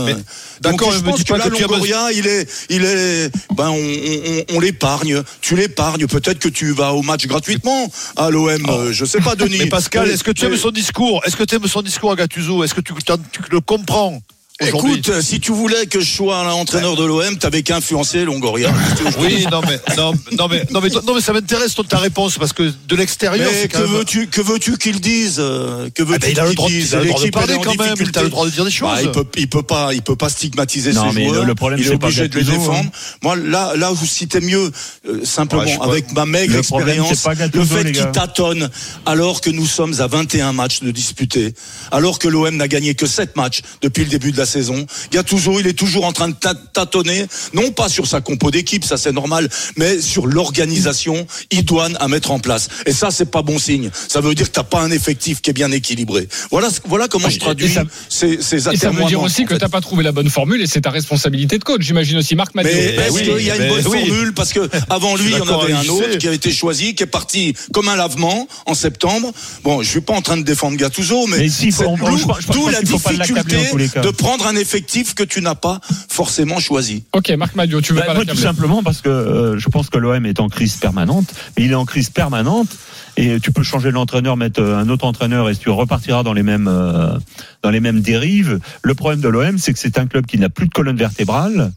d'accord, je me pense dis que pas là, que Longoria, il est, il est, ben on, on, on l'épargne. Tu l'épargnes. Peut-être que tu vas au match gratuitement à l'OM. euh, Je sais pas, Denis. Oh. Mais Pascal, est-ce que tu aimes son discours? Est-ce que tu aimes son discours à Gattuso? Est-ce que tu, tu le comprends? Écoute, euh, si tu voulais que je sois l'entraîneur de l'OM, t'avais qu'à influencer Longoria. Oui, non mais non, non mais non mais non mais ça m'intéresse ta réponse parce que de l'extérieur Mais que veux-tu que veux-tu qu'il dise euh, Que Ah veux-tu ben, il a le qu'il droit, dise il a le droit de parler quand même. Il a le droit de dire des choses. Bah, il peut il peut pas il peut pas stigmatiser Non, ses mais joueurs. le- le problème, il est obligé de les Gattuso, défendre. hein. Moi là là vous citez mieux euh, simplement avec ma maigre expérience le fait qu'il tâtonne alors que nous sommes à 21 matchs de disputés, alors que l'OM n'a gagné que 7 matchs depuis le début de la saison. Gattuso, il est toujours en train de tâ- tâtonner, non pas sur sa compo d'équipe, ça c'est normal, mais sur l'organisation idoine à mettre en place. Et ça, c'est pas bon signe. Ça veut dire que t'as pas un effectif qui est bien équilibré. Voilà, voilà comment je traduis ça- ces, ces Et ça veut dire aussi que t'as pas trouvé la bonne formule et c'est ta responsabilité de coach. J'imagine aussi Marc Mathieu. Mais est-ce oui, qu'il y a une bonne oui. formule Parce que avant lui, il y en avait un autre qui a été choisi, qui est parti comme un lavement en septembre. Bon, je suis pas en train de défendre Gattuso, mais, Mais si, c'est d'où- la difficulté de prendre un effectif que tu n'as pas forcément choisi. Ok, Marc Madio, tu veux Bah, pas moi, la tout simplement parce que euh, je pense que l'OM est en crise permanente, mais il est en crise permanente et tu peux changer l'entraîneur, mettre euh, un autre entraîneur et tu repartiras dans les mêmes euh, dans les mêmes dérives. Le problème de l'OM, c'est que c'est un club qui n'a plus de colonne vertébrale,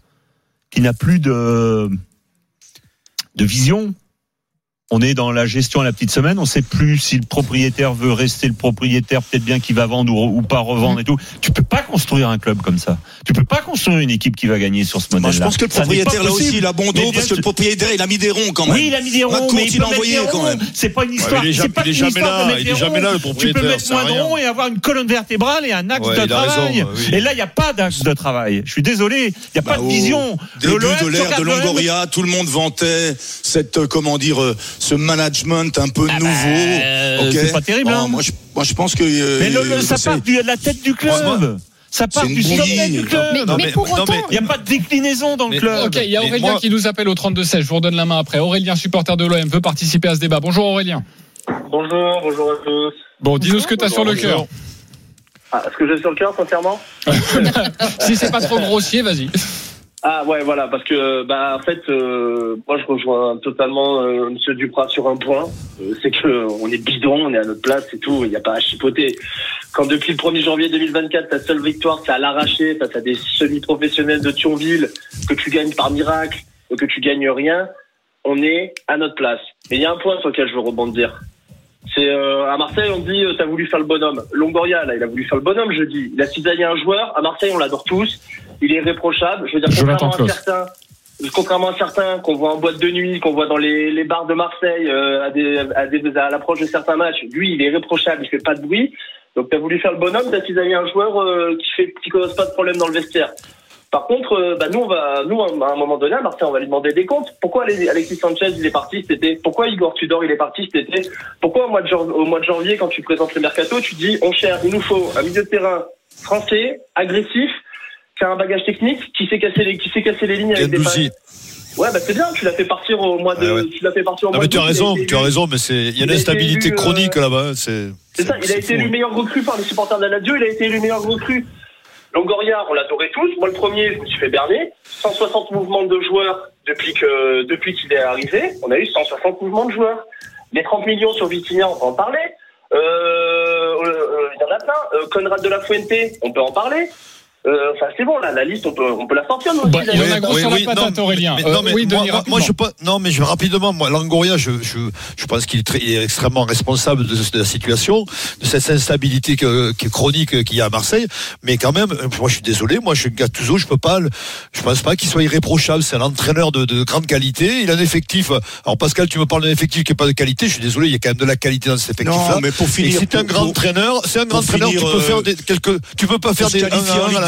qui n'a plus de de vision. On est dans la gestion à la petite semaine. On sait plus si le propriétaire veut rester le propriétaire, peut-être bien qu'il va vendre ou, ou pas revendre et tout. Tu peux pas construire un club comme ça. Tu peux pas construire une équipe qui va gagner sur ce modèle-là. Moi, je pense que le propriétaire, là aussi, il a bon dos parce que le propriétaire, il a mis des ronds quand même. oui, il a mis des ronds, mais il a envoyé quand même. C'est pas une Ouais, histoire. mais il est pas il est une jamais histoire là, de mettre il des est jamais ronds. là, le Tu peux propriétaire, mettre moins de ronds et avoir une colonne vertébrale et un axe Ouais, de raison, travail. oui. Et là, il n'y a pas d'axe de travail. Je suis désolé, il n'y a pas Bah, de au vision. Début de l'ère de Longoria, tout le monde vantait cette, euh, comment dire, euh, ce management un peu nouveau. euh, Ok. c'est pas terrible, Bon, hein. moi, je, moi, je pense que. euh, Mais le- le- ça part du- de la tête du club. Ça part du sommet du club. Mais, Non, mais mais- pour non, autant, Il n'y a pas de déclinaison dans le club. Ok, il y a Aurélien moi- qui nous appelle au 32-16. Je vous redonne la main après. Aurélien, supporter de l'OM, veut participer à ce débat. Bonjour Aurélien. Bonjour, bonjour à tous. Bon, dis-nous ce que tu as sur le cœur. Ah, ce que j'ai sur le cœur, sincèrement Si c'est pas trop grossier, vas-y. Ah ouais, voilà, parce que bah en fait, euh, moi je rejoins totalement euh, Monsieur Duprat sur un point, Euh, c'est que on est bidon, on est à notre place, c'est tout, il n'y a pas à chipoter. Quand depuis le 1er janvier 2024, ta seule victoire, c'est à l'arracher face à des semi-professionnels de Thionville, que tu gagnes par miracle, et que tu gagnes rien, on est à notre place. Mais il y a un point sur lequel je veux rebondir. C'est euh, à Marseille, on dit euh, t'as voulu faire le bonhomme. Longoria, là, il a voulu faire le bonhomme, je dis. Il a cisaillé un joueur. À Marseille, on l'adore tous. Il est irréprochable. Je veux dire, contrairement à certains, contrairement à certains qu'on voit en boîte de nuit, qu'on voit dans les, les bars de Marseille, euh, à, des, à, des, à l'approche de certains matchs, lui, il est irréprochable. Il fait pas de bruit. Donc, t'as voulu faire le bonhomme. T'as cisaillé un joueur euh, qui fait, qui cause pas de problème dans le vestiaire. Par contre, euh, bah, nous, on va, nous, à un moment donné, à Marseille, on va lui demander des comptes. Pourquoi Ale- Alexis Sanchez, il est parti cet été? Pourquoi Igor Tudor, il est parti cet été? Pourquoi au mois, de jan- au mois de janvier, quand tu présentes le mercato, tu dis, on cherche, il nous faut un milieu de terrain français, agressif, a un bagage technique, qui sait casser les, qui sait casser les lignes avec des. Ouais, bah c'est bien. Tu l'as fait partir au mois de, Ouais, ouais. tu l'as fait partir au Non mois mais de tu as raison, tu as raison, mais c'est il y a une instabilité élu, euh, chronique là-bas. C'est C'est ça, il a été élu meilleur recru par les supporters de la Lazio, il a été élu meilleur recru. Longoria, on l'adorait tous. Moi, le premier, je me suis fait berner. 160 mouvements de joueurs depuis que depuis qu'il est arrivé. On a eu 160 mouvements de joueurs. Les 30 millions sur Vitinha, on peut en parler. Euh, euh, euh, il y en a plein. Conrad de la Fuente, on peut en parler. Euh, Enfin, c'est bon, là, la liste, on peut, on peut la sortir, nous aussi. Bah, il y en a d'ailleurs. gros sur la patate, non, Aurélien. mais- Euh, non, mais oui, moi, Denis, moi, moi, je rapidement. pas, non, mais je rapidement, moi, Langoria, je, je, je pense qu'il est, très- il est extrêmement responsable de, de la situation, de cette instabilité que, qui est chronique qu'il y a à Marseille. Mais quand même, euh, moi, je suis désolé, moi, je suis Gattuso, je peux pas, le- je pense pas qu'il soit irréprochable. C'est un entraîneur de, de grande qualité. Il a un effectif. Alors, Pascal, tu me parles d'un effectif qui n'est pas de qualité. Je suis désolé, il y a quand même de la qualité dans cet effectif-là. Non, mais pour Et finir, c'est un grand pour- entraîneur. C'est un grand entraîneur. Tu peux euh, faire des quelques, tu peux pas faire des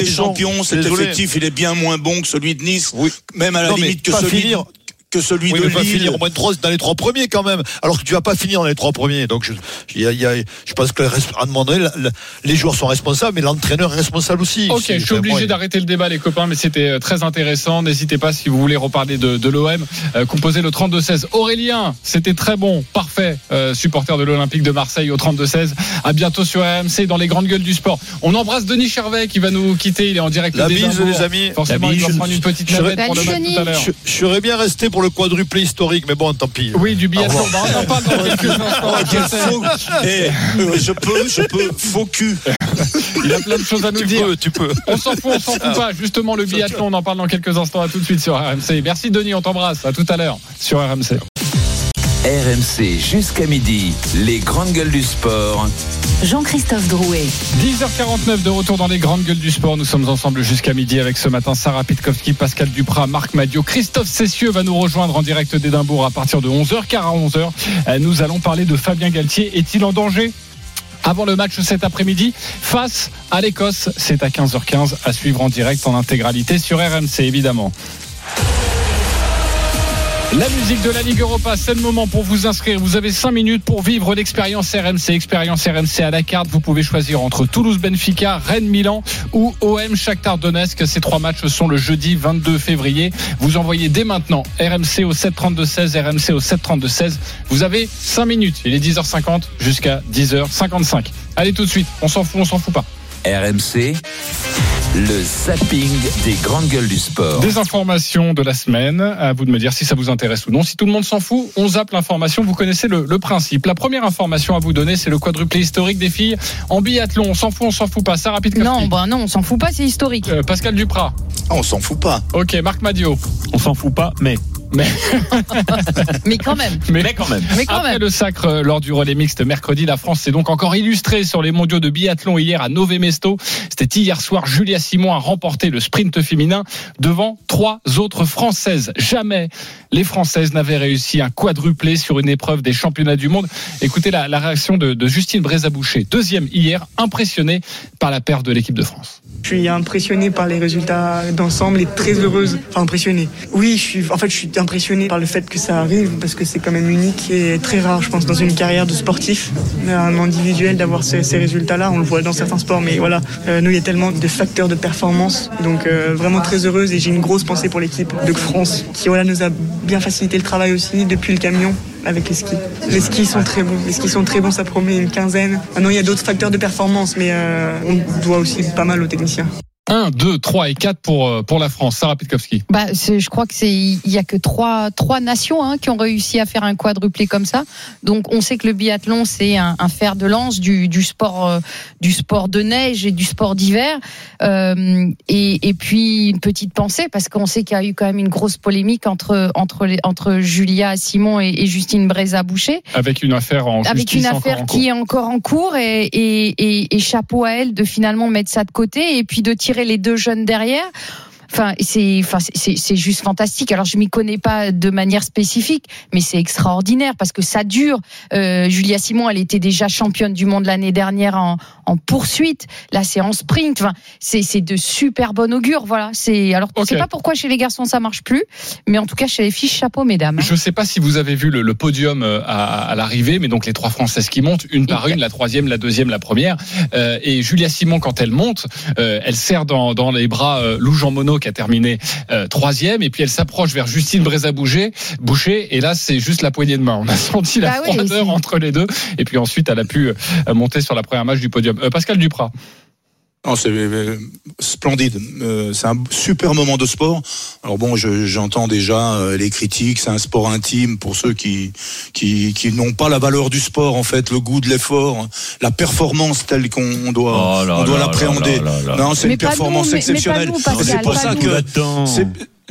qualifier 1 à en 1 à Ligue des. Champions, cet effectif, il est bien moins bon que celui de Nice. Même à la Non, limite que celui, finir. Que celui Oui, de Lille. finir au moins trois, dans les trois premiers quand même. Alors que tu vas pas finir dans les trois premiers. Donc je, il y a- il y a- je pense que à un moment donné, la- la- les joueurs sont responsables, mais l'entraîneur est responsable aussi. Ok, je suis obligé d'arrêter le débat, les copains, mais c'était euh, très intéressant. N'hésitez pas si vous voulez reparler de, de l'OM. Euh, composez le 32-16. Aurélien, c'était très bon, parfait. Euh, supporter de l'Olympique de Marseille au 32-16. À bientôt sur RMC dans les grandes gueules du sport. On embrasse Denis Charvet qui va nous quitter. Il est en direct La bise, les amis. Forcément, La il va bise. prendre une petite Je- navette pour le match tout à l'heure. Je, je serais bien resté pour le quadruplé historique, mais bon, tant pis. Oui, du. Bah, on en parle dans quelques instants. Oh, Eh, euh, je peux, je peux, faux cul. Il a plein de choses à nous Tu dire. peux, tu peux. On s'en fout, on s'en fout pas. Justement, le biathlon, on en parle dans quelques instants. À tout de suite sur RMC. Merci Denis, on t'embrasse. À tout à l'heure sur RMC. RMC jusqu'à midi, les grandes gueules du sport. Jean-Christophe Drouet. 10h49 de retour dans les grandes gueules du sport. Nous sommes ensemble jusqu'à midi avec ce matin Sarah Pitkowski, Pascal Duprat, Marc Madio. Christophe Cessieux va nous rejoindre en direct d'Édimbourg à partir de 11h. Car à 11h, euh, nous allons parler de Fabien Galtier. Est-il en danger avant le match cet après-midi face à l'Écosse? C'est à 15h15 à suivre en direct en intégralité sur RMC évidemment. La musique de la Ligue Europa, c'est le moment pour vous inscrire. Vous avez 5 minutes pour vivre l'expérience RMC. Expérience RMC à la carte. Vous pouvez choisir entre Toulouse, Benfica, Rennes, Milan ou OM Shakhtar Donetsk. Ces trois matchs sont le jeudi 22 février. Vous envoyez dès maintenant RMC au 732-16, RMC au 732-16. Vous avez 5 minutes. Il est 10h50 jusqu'à 10h55. Allez tout de suite. On s'en fout, on s'en fout pas. RMC, le zapping des grandes gueules du sport. Des informations de la semaine. À vous de me dire si ça vous intéresse ou non. Si tout le monde s'en fout, on zappe l'information. Vous connaissez le, le principe. La première information à vous donner, c'est le quadruplé historique des filles en biathlon. On s'en fout, on s'en fout pas. Sarah Pitkowski. Non, bah non, on s'en fout pas, c'est historique. Euh, Pascal Duprat. Ah, on s'en fout pas. Ok, Marc Madio. On s'en fout pas, mais. Mais, Mais quand même. mais, quand même. Mais quand Après même. le sacre euh, lors du relais mixte mercredi, la France s'est donc encore illustrée sur les mondiaux de biathlon hier à Nové Mesto. C'était hier soir. Julia Simon a remporté le sprint féminin devant trois autres Françaises. Jamais les Françaises n'avaient réussi un quadruplé sur une épreuve des championnats du monde. Écoutez la, la réaction de, de Justine Brézaboucher, deuxième hier, impressionnée par la perte de l'équipe de France. Je suis impressionnée par les résultats d'ensemble et très heureuse. Enfin, impressionnée. Oui, je suis, en fait, je suis impressionnée par le fait que ça arrive parce que c'est quand même unique et très rare, je pense, dans une carrière de sportif, un individuel, d'avoir ces, résultats-là. On le voit dans certains sports, mais voilà, euh, nous, il y a tellement de facteurs de performance. Donc, euh, vraiment très heureuse et j'ai une grosse pensée pour l'équipe de France qui, voilà, nous a bien facilité le travail aussi depuis le camion avec les skis. Les skis sont très bons. Les skis sont très bons, ça promet une quinzaine. Maintenant, il y a d'autres facteurs de performance, mais euh, on doit aussi pas mal aux techniciens. 1, 2, 3 et 4 pour, euh, pour la France. Sarah Pitkowski. Bah, je crois que c'est il y a que trois trois nations hein, qui ont réussi à faire un quadruplé comme ça. Donc on sait que le biathlon c'est un, un fer de lance du, du sport euh, du sport de neige et du sport d'hiver. Euh, et, et puis une petite pensée parce qu'on sait qu'il y a eu quand même une grosse polémique entre entre les, entre Julia Simon et, et Justine Breza Boucher. Avec une affaire en avec une affaire qui est encore en cours et, et chapeau à elle de finalement mettre ça de côté et puis de tirer les deux jeunes derrière. Enfin, c'est, enfin, c'est, c'est juste fantastique. Alors, je m'y connais pas de manière spécifique, mais c'est extraordinaire parce que ça dure. Euh, Julia Simon, elle était déjà championne du monde l'année dernière en, en poursuite. Là, c'est en sprint. Enfin, c'est, c'est de super bon augure. Voilà. C'est, alors, je sais Ok. pas pourquoi chez les garçons ça marche plus, mais en tout cas, chez les filles, chapeau, mesdames. hein. Je ne sais pas si vous avez vu le, le podium euh, à, à l'arrivée, mais donc les trois Françaises qui montent, une par une, la troisième, la deuxième, la première. Euh, et Julia Simon, quand elle monte, euh, elle serre dans, dans les bras euh, Lou Jean Monod qui a terminé euh, troisième, et puis elle s'approche vers Justine Bréza Boucher, et là c'est juste la poignée de main. On a senti la Bah froideur entre les deux, et puis ensuite elle a pu euh, monter sur la première match du podium. Euh, Pascal Duprat. Non, c'est euh, splendide. Euh, c'est un super moment de sport. Alors bon, je- j'entends déjà euh, les critiques. C'est un sport intime pour ceux qui qui, qui n'ont pas la valeur du sport, en fait, le goût de l'effort, la performance telle qu'on doit, Oh là on doit là l'appréhender. là là là là. Non, c'est Mais une pas nous, performance mais- mais pas exceptionnelle. nous, Pascal, c'est pour pas ça nous. que,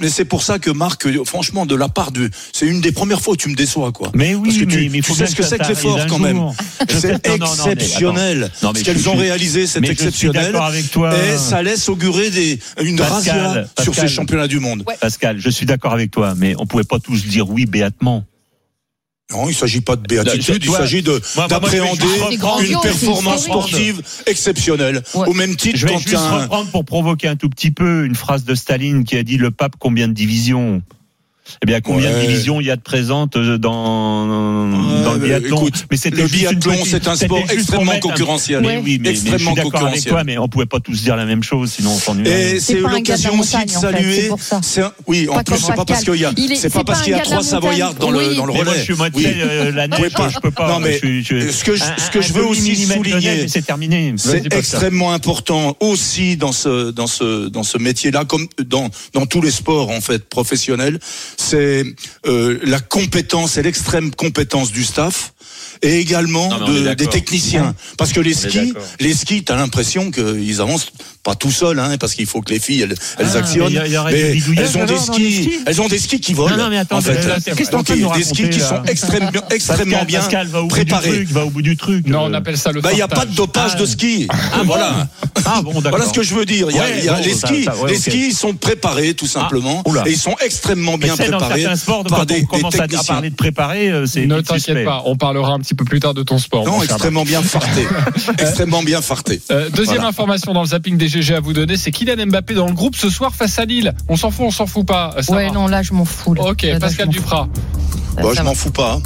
mais c'est pour ça que Marc, franchement, de la part de, c'est une des premières fois où tu me déçois, quoi. Mais oui, Parce que mais, tu, mais il tu faut sais ce que c'est que l'effort quand même. C'est sais- non, non, non, mais exceptionnel. Ce qu'elles ont réalisé, c'est exceptionnel. d'accord avec toi. Et ça laisse augurer des, une Pascal, razzia sur ces championnats du monde. Pascal, je suis d'accord avec toi, mais on pouvait pas tous dire oui béatement. Non, il s'agit pas de béatitude, Là, il s'agit d'appréhender une performance sportive exceptionnelle. Au même titre Je vais quand juste un, reprendre pour provoquer un tout petit peu une phrase de Staline qui a dit le pape combien de divisions? Eh bien, combien Ouais. de divisions il y a de présentes euh, dans, dans le biathlon écoute, Mais c'était le biathlon, c'est un sport extrêmement un- concurrentiel. Mais oui, mais, mais je Extrêmement suis d'accord avec concurrentiel. toi, mais on pouvait pas tous dire la même chose, sinon on s'ennuierait. Et c'est un l'occasion aussi de saluer. un- oui, en Pas plus, c'est pas parce qu'il y a, c'est pas parce qu'il y un a trois Savoyards dans le, dans le relais. je suis moitié euh, la neige, je peux pas. Non, mais ce que je, un- ce que un je veux aussi souligner, c'est terminé. c'est extrêmement important aussi dans ce dans ce dans ce métier-là, comme dans dans tous les sports en fait professionnels, c'est euh, la compétence et l'extrême compétence du staff et également Non, de- des techniciens. Parce que les skis, les skis, t'as l'impression qu'ils avancent pas tout seuls, hein, parce qu'il faut que les filles elles, elles Ah, actionnent. mais y a- y elles ont des skis, skis elles ont des skis qui volent. Non, non, mais attends, en fait. qu'est-ce de nous des skis qui sont extrêmement, bien préparés. va au bout du truc. Non, on appelle ça le Bah, il n'y a pas de dopage de ski. Ah, voilà. Ah bon, d'accord. Voilà ce que je veux dire. Il y a, Ouais, il y a bon, les skis, ça- ouais, les skis sont préparés tout simplement, Ah, et ils sont extrêmement bien dans préparés sports, par quand des, on commence à parler de préparer, euh, c'est Ne t'inquiète pas, on parlera un petit peu plus tard de ton sport. Non, extrêmement bien farté, extrêmement bien farté. Euh, deuxième Voilà. information dans le zapping des GG à vous donner, c'est Kylian Mbappé dans le groupe ce soir face à Lille. On s'en fout, on s'en fout pas. Sarah Ouais, non, là, je m'en fous. là. Ok, Là, Pascal je m'en fous. Duprat. Ça Bon, je va. m'en fous pas. hein.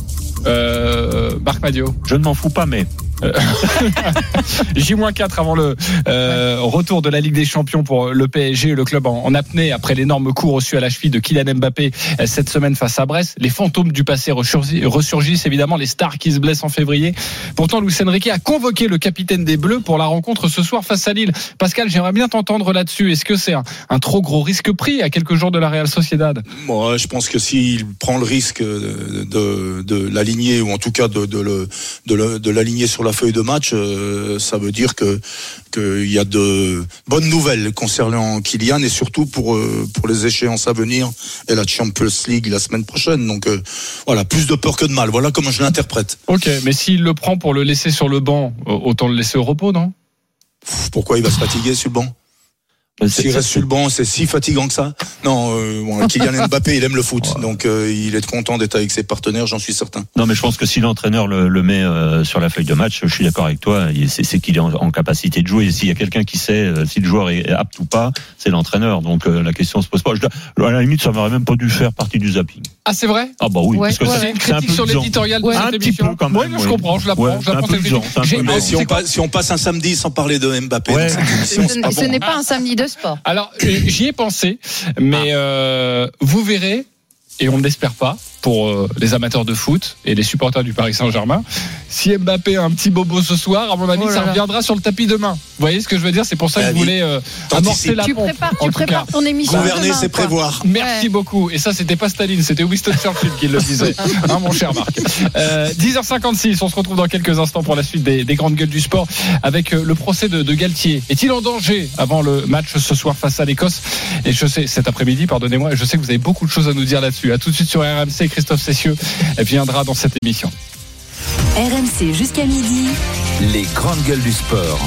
Euh, Marc Madio. Je ne m'en fous pas, mais J-4 avant le euh, retour de la Ligue des Champions pour le PSG, le club en, apnée après l'énorme coup reçu à la cheville de Kylian Mbappé euh, cette semaine face à Brest. Les fantômes du passé ressurgissent, évidemment, les stars qui se blessent en février. Pourtant, Luis Enrique a convoqué le capitaine des Bleus pour la rencontre ce soir face à Lille. Pascal, j'aimerais bien t'entendre là-dessus. Est-ce que c'est un, trop gros risque pris à quelques jours de la Real Sociedad? Moi, je pense que s'il prend le risque de, l'aligner ou en tout cas de, de, le, le- l'aligner sur la feuille de match, euh, ça veut dire que qu'il y a de bonnes nouvelles concernant Kylian et surtout pour euh, pour les échéances à venir et la Champions League la semaine prochaine. Donc euh, voilà, plus de peur que de mal. Voilà comment je l'interprète. Ok, mais s'il le prend pour le laisser sur le banc, autant le laisser au repos, non? Pourquoi il va se fatiguer sur le banc? S'il reste sur le banc, c'est si fatigant que ça Non, euh, bon, Kylian Mbappé, il aime le foot, donc euh, il est content d'être avec ses partenaires, j'en suis certain. non, mais je pense que si l'entraîneur le, le met euh, sur la feuille de match, je suis d'accord avec toi. il- C'est c'est qu'il est en, en capacité de jouer. Et s'il y a quelqu'un qui sait euh, si le joueur est apte ou pas, c'est l'entraîneur. Donc euh, la question se pose pas. Je à la limite, ça m'aurait même pas dû faire partie du zapping. Ah, c'est vrai? Ah bah oui, Ouais, parce que ouais, C'est une un critique peu sur l'éditorial de Ouais, cette un petit émission. peu quand même. Je comprends, je usant. Mais si on, passe, un samedi sans parler de Mbappé, Ce n'est pas un samedi sport. Alors, j'y ai pensé, mais euh, vous verrez, et on ne l'espère pas, pour euh, les amateurs de foot et les supporters du Paris Saint-Germain, si Mbappé a un petit bobo ce soir, à mon avis, Oh ça reviendra sur le tapis demain. Vous voyez ce que je veux dire? C'est pour ça que Ah je oui. voulais euh, amorcer la Tu pompe. prépares, en tu prépares cas. ton émission. Gouverner, c'est prévoir. Merci Ouais. beaucoup. Et ça, c'était pas Staline, c'était Winston Churchill qui le disait, hein, mon cher Marc. Euh, 10h56, on se retrouve dans quelques instants pour la suite des, des grandes gueules du sport avec euh, le procès de, de Galtier. Est-il en danger avant le match ce soir face à l'Écosse? Et je sais, cet après-midi, pardonnez-moi, je sais que vous avez beaucoup de choses à nous dire là-dessus. À tout de suite sur RMC, Christophe Cessieux viendra dans cette émission. RMC jusqu'à midi. Les grandes gueules du sport.